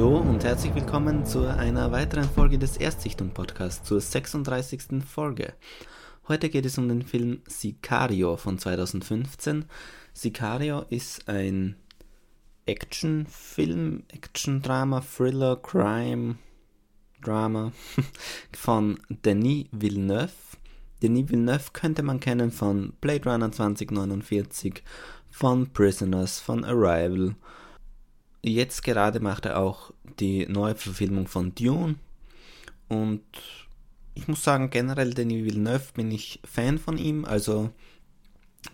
und herzlich willkommen zu einer weiteren Folge des Erstsichtung Podcasts, zur 36. Folge. Heute geht es um den Film Sicario von 2015. Sicario ist ein Actionfilm, Action-Drama, Thriller, Crime, Drama von Denis Villeneuve. Denis Villeneuve könnte man kennen von Blade Runner 2049, von Prisoners, von Arrival. Jetzt gerade macht er auch die neue Verfilmung von Dune. Und ich muss sagen, generell Denis Villeneuve bin ich Fan von ihm. Also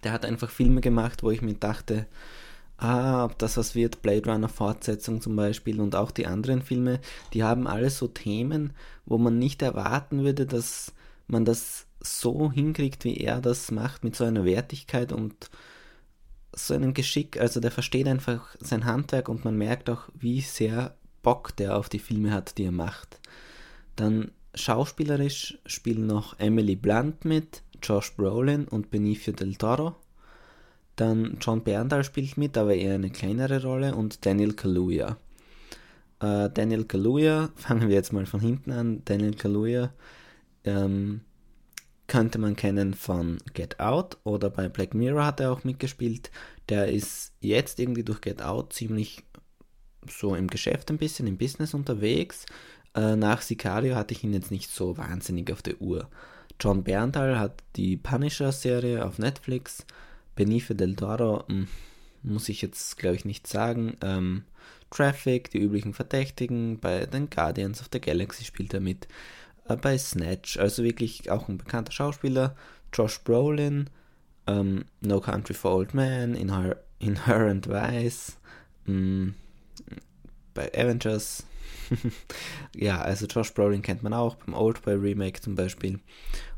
der hat einfach Filme gemacht, wo ich mir dachte, ah, ob das was wird, Blade Runner Fortsetzung zum Beispiel und auch die anderen Filme, die haben alle so Themen, wo man nicht erwarten würde, dass man das so hinkriegt, wie er das macht, mit so einer Wertigkeit und so einem Geschick. Also der versteht einfach sein Handwerk und man merkt auch, wie sehr Bock der auf die Filme hat, die er macht. Dann schauspielerisch spielen noch Emily Blunt mit, Josh Brolin und Benicio del Toro. Dann John Bernthal spielt mit, aber eher eine kleinere Rolle und Daniel Kaluuya. Äh, Daniel Kaluuya, fangen wir jetzt mal von hinten an. Daniel Kaluuya ähm, könnte man kennen von Get Out oder bei Black Mirror hat er auch mitgespielt. Der ist jetzt irgendwie durch Get Out ziemlich so im Geschäft ein bisschen, im Business unterwegs. Äh, nach Sicario hatte ich ihn jetzt nicht so wahnsinnig auf der Uhr. John Bernthal hat die Punisher-Serie auf Netflix. Benicio del Toro hm, muss ich jetzt, glaube ich, nicht sagen. Ähm, Traffic, die üblichen Verdächtigen, bei den Guardians of the Galaxy spielt er mit. Äh, bei Snatch, also wirklich auch ein bekannter Schauspieler. Josh Brolin, ähm, No Country for Old Men, Inher Inherent Vice, mh, bei Avengers. ja, also Josh Brolin kennt man auch, beim Oldboy Remake zum Beispiel.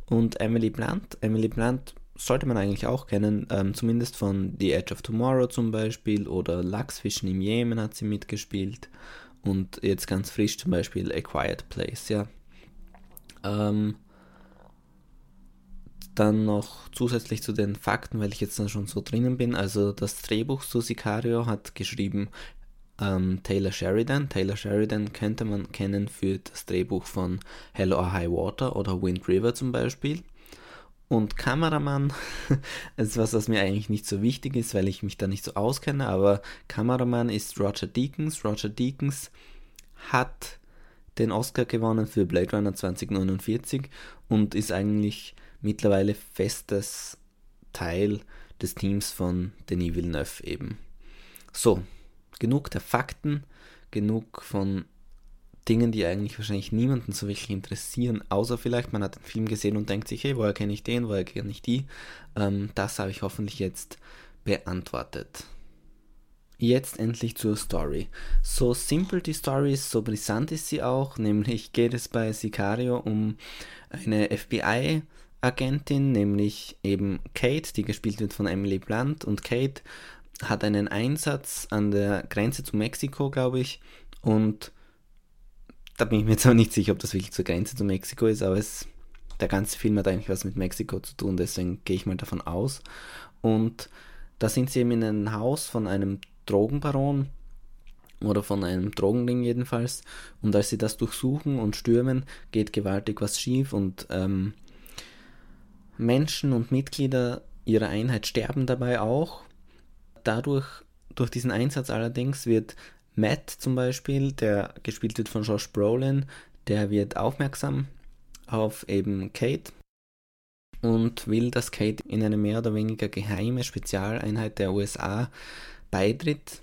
Und Emily Blunt. Emily Blunt sollte man eigentlich auch kennen, ähm, zumindest von The Edge of Tomorrow zum Beispiel oder Lachsfischen im Jemen hat sie mitgespielt und jetzt ganz frisch zum Beispiel A Quiet Place, ja. Ähm, dann noch zusätzlich zu den Fakten, weil ich jetzt dann schon so drinnen bin, also das Drehbuch zu Sicario hat geschrieben ähm, Taylor Sheridan. Taylor Sheridan könnte man kennen für das Drehbuch von Hello or High Water oder Wind River zum Beispiel. Und Kameramann ist was, was mir eigentlich nicht so wichtig ist, weil ich mich da nicht so auskenne, aber Kameramann ist Roger Deakins. Roger Deakins hat den Oscar gewonnen für Blade Runner 2049 und ist eigentlich mittlerweile festes Teil des Teams von Denis Villeneuve eben. So, genug der Fakten, genug von Dingen, die eigentlich wahrscheinlich niemanden so wirklich interessieren, außer vielleicht man hat den Film gesehen und denkt sich, hey, woher kenne ich den, woher kenne ich die? Ähm, das habe ich hoffentlich jetzt beantwortet. Jetzt endlich zur Story. So simpel die Story ist, so brisant ist sie auch, nämlich geht es bei Sicario um eine FBI-Agentin, nämlich eben Kate, die gespielt wird von Emily Blunt und Kate hat einen Einsatz an der Grenze zu Mexiko, glaube ich, und da bin ich mir jetzt aber nicht sicher, ob das wirklich zur Grenze zu Mexiko ist, aber es, der ganze Film hat eigentlich was mit Mexiko zu tun, deswegen gehe ich mal davon aus. Und da sind sie eben in einem Haus von einem Drogenbaron oder von einem Drogenring jedenfalls. Und als sie das durchsuchen und stürmen, geht gewaltig was schief und ähm, Menschen und Mitglieder ihrer Einheit sterben dabei auch. Dadurch, durch diesen Einsatz allerdings, wird Matt zum Beispiel, der gespielt wird von Josh Brolin, der wird aufmerksam auf eben Kate und will, dass Kate in eine mehr oder weniger geheime Spezialeinheit der USA beitritt.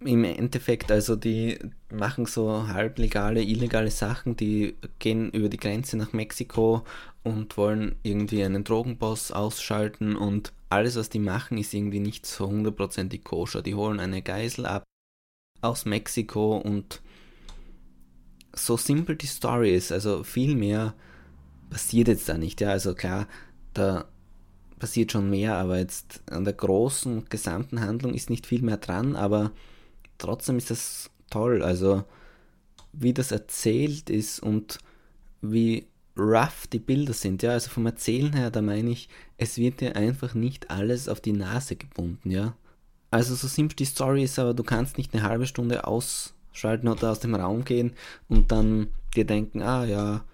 Im Endeffekt, also die machen so halblegale, illegale Sachen, die gehen über die Grenze nach Mexiko und wollen irgendwie einen Drogenboss ausschalten und alles, was die machen, ist irgendwie nicht so hundertprozentig koscher. Die holen eine Geisel ab, aus Mexiko und so simpel die Story ist, also viel mehr passiert jetzt da nicht. Ja, also klar, da passiert schon mehr, aber jetzt an der großen gesamten Handlung ist nicht viel mehr dran, aber trotzdem ist das toll. Also wie das erzählt ist und wie rough die Bilder sind. Ja, also vom Erzählen her, da meine ich, es wird dir einfach nicht alles auf die Nase gebunden, ja. Also so simpel die Story ist, aber du kannst nicht eine halbe Stunde aus ausschalten oder aus dem Raum gehen und dann dir denken, ah ja,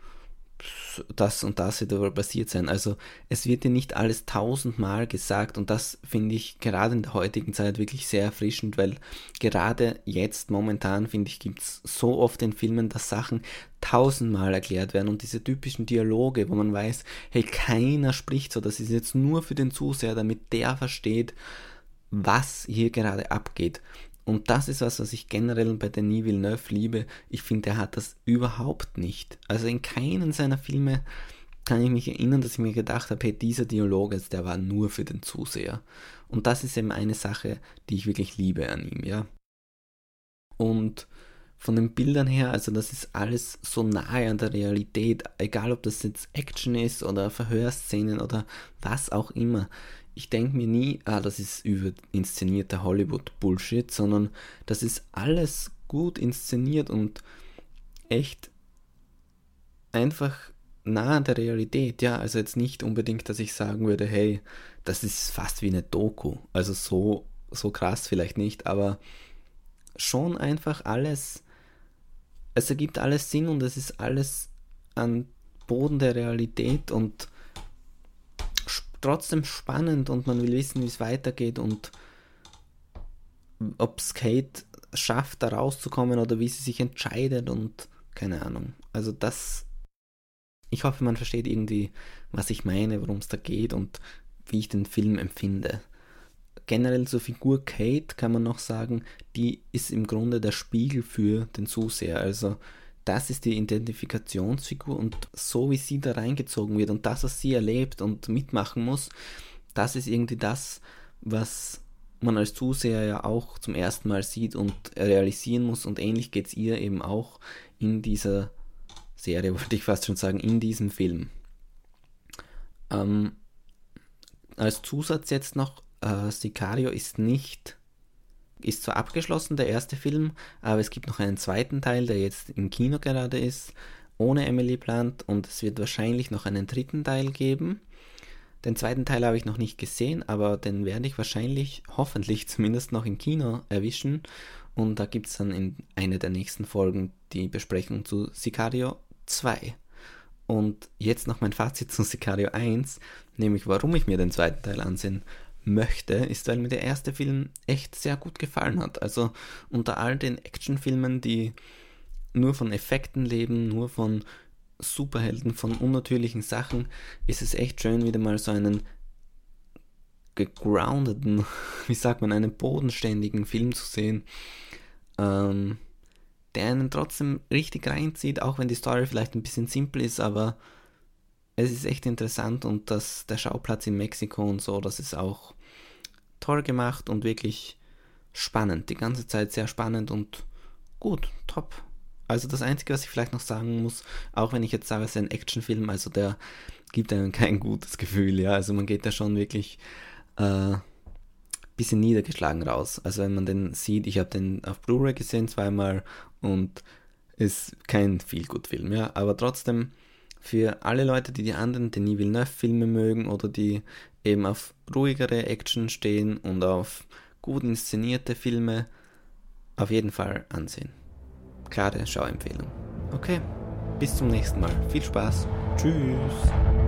das und das wird wohl passiert sein. Also es wird dir nicht alles tausendmal gesagt und das finde ich gerade in der heutigen Zeit wirklich sehr erfrischend, weil gerade jetzt momentan finde ich gibt es so oft in Filmen, dass Sachen tausendmal erklärt werden und diese typischen Dialoge, wo man weiß, hey, keiner spricht so, das ist jetzt nur für den Zuseher, damit der versteht, was hier gerade abgeht. Und das ist was, was ich generell bei Denis Villeneuve liebe. Ich finde, er hat das überhaupt nicht. Also in keinen seiner Filme kann ich mich erinnern, dass ich mir gedacht habe, hey, dieser Dialog jetzt, der war nur für den Zuseher. Und das ist eben eine Sache, die ich wirklich liebe an ihm, ja. Und von den Bildern her, also das ist alles so nahe an der Realität, egal ob das jetzt Action ist oder Verhörszenen oder was auch immer ich denke mir nie, ah, das ist überinszenierte Hollywood-Bullshit, sondern das ist alles gut inszeniert und echt einfach nah an der Realität. Ja, also jetzt nicht unbedingt, dass ich sagen würde, hey, das ist fast wie eine Doku. Also so, so krass vielleicht nicht, aber schon einfach alles, es ergibt alles Sinn und es ist alles an Boden der Realität und trotzdem spannend und man will wissen, wie es weitergeht und ob Skate schafft, da rauszukommen oder wie sie sich entscheidet und keine Ahnung. Also das, ich hoffe, man versteht irgendwie, was ich meine, worum es da geht und wie ich den Film empfinde. Generell zur Figur Kate kann man noch sagen, die ist im Grunde der Spiegel für den Zuseher. Also das ist die Identifikationsfigur und so wie sie da reingezogen wird und das, was sie erlebt und mitmachen muss, das ist irgendwie das, was man als Zuseher ja auch zum ersten Mal sieht und realisieren muss und ähnlich geht es ihr eben auch in dieser Serie, wollte ich fast schon sagen, in diesem Film. Ähm, als Zusatz jetzt noch, äh, Sicario ist nicht ist zwar abgeschlossen, der erste Film, aber es gibt noch einen zweiten Teil, der jetzt im Kino gerade ist, ohne Emily Plant und es wird wahrscheinlich noch einen dritten Teil geben. Den zweiten Teil habe ich noch nicht gesehen, aber den werde ich wahrscheinlich, hoffentlich zumindest noch im Kino erwischen. Und da gibt es dann in einer der nächsten Folgen die Besprechung zu Sicario 2. Und jetzt noch mein Fazit zu Sicario 1, nämlich warum ich mir den zweiten Teil ansehen möchte, ist, weil mir der erste Film echt sehr gut gefallen hat. Also unter all den Actionfilmen, die nur von Effekten leben, nur von Superhelden, von unnatürlichen Sachen, ist es echt schön, wieder mal so einen gegroundeten, wie sagt man, einen bodenständigen Film zu sehen, ähm, der einen trotzdem richtig reinzieht, auch wenn die Story vielleicht ein bisschen simpel ist, aber es ist echt interessant und das, der Schauplatz in Mexiko und so, das ist auch toll gemacht und wirklich spannend. Die ganze Zeit sehr spannend und gut, top. Also das Einzige, was ich vielleicht noch sagen muss, auch wenn ich jetzt sage, es ist ein Actionfilm, also der gibt einem kein gutes Gefühl, ja. Also man geht da schon wirklich äh, bisschen niedergeschlagen raus. Also wenn man den sieht, ich habe den auf Blu-ray gesehen zweimal und ist kein viel gut Film, ja. Aber trotzdem für alle Leute, die die anderen Denis Villeneuve-Filme mögen oder die eben auf ruhigere Action stehen und auf gut inszenierte Filme, auf jeden Fall ansehen. Klare Schauempfehlung. Okay, bis zum nächsten Mal. Viel Spaß. Tschüss.